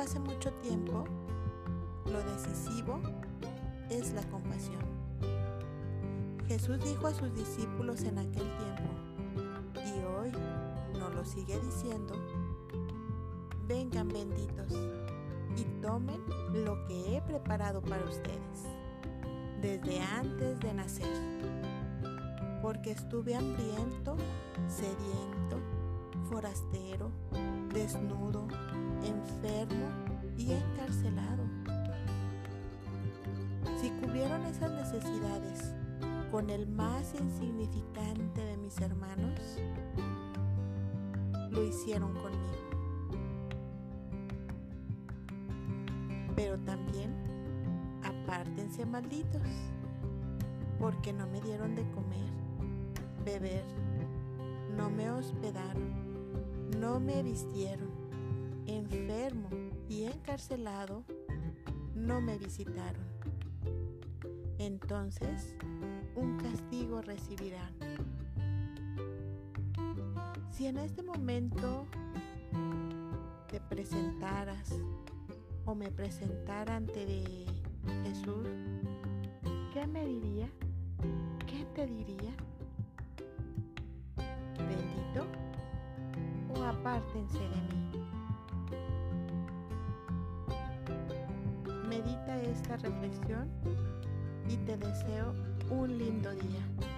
pase mucho tiempo, lo decisivo es la compasión. Jesús dijo a sus discípulos en aquel tiempo, y hoy nos lo sigue diciendo, vengan benditos y tomen lo que he preparado para ustedes desde antes de nacer, porque estuve hambriento, sediento, forastero, desnudo, enfermo y encarcelado. Si cubrieron esas necesidades con el más insignificante de mis hermanos, lo hicieron conmigo. Pero también apártense malditos, porque no me dieron de comer, beber, no me hospedaron, no me vistieron, enfermo y encarcelado, no me visitaron. Entonces, un castigo recibirán. Si en este momento te presentaras o me presentara ante de Jesús, ¿qué me diría? ¿Qué te diría? Apártense de mí? Medita esta reflexión y te deseo un lindo día.